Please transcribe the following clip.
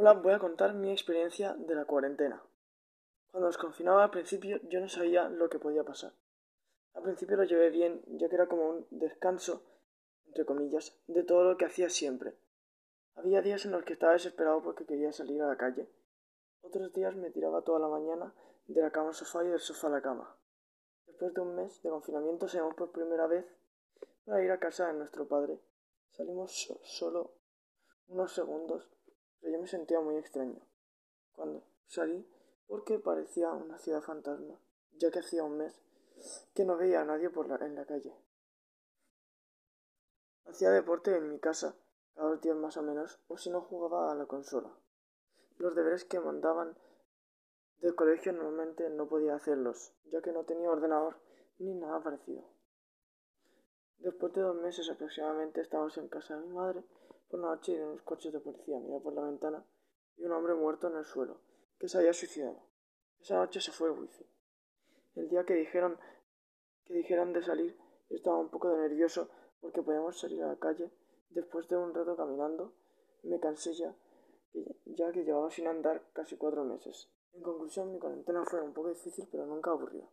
Hola, voy a contar mi experiencia de la cuarentena. Cuando nos confinaba al principio yo no sabía lo que podía pasar. Al principio lo llevé bien, ya que era como un descanso, entre comillas, de todo lo que hacía siempre. Había días en los que estaba desesperado porque quería salir a la calle. Otros días me tiraba toda la mañana de la cama al sofá y del sofá a la cama. Después de un mes de confinamiento salimos por primera vez para ir a casa de nuestro padre. Salimos solo unos segundos pero yo me sentía muy extraño cuando salí porque parecía una ciudad fantasma, ya que hacía un mes que no veía a nadie por en la calle. Hacía deporte en mi casa, cada dos días más o menos, o si no jugaba a la consola. Los deberes que mandaban del colegio normalmente no podía hacerlos, ya que no tenía ordenador ni nada parecido. Después de dos meses aproximadamente estábamos en casa de mi madre por la noche unos coches de policía miré por la ventana y un hombre muerto en el suelo, que se había suicidado. Esa noche se fue el wifi. El día que dijeron que dijeron de salir, estaba un poco nervioso porque podíamos salir a la calle. Después de un rato caminando, me cansé ya, ya que llevaba sin andar casi cuatro meses. En conclusión, mi cuarentena fue un poco difícil, pero nunca aburrida.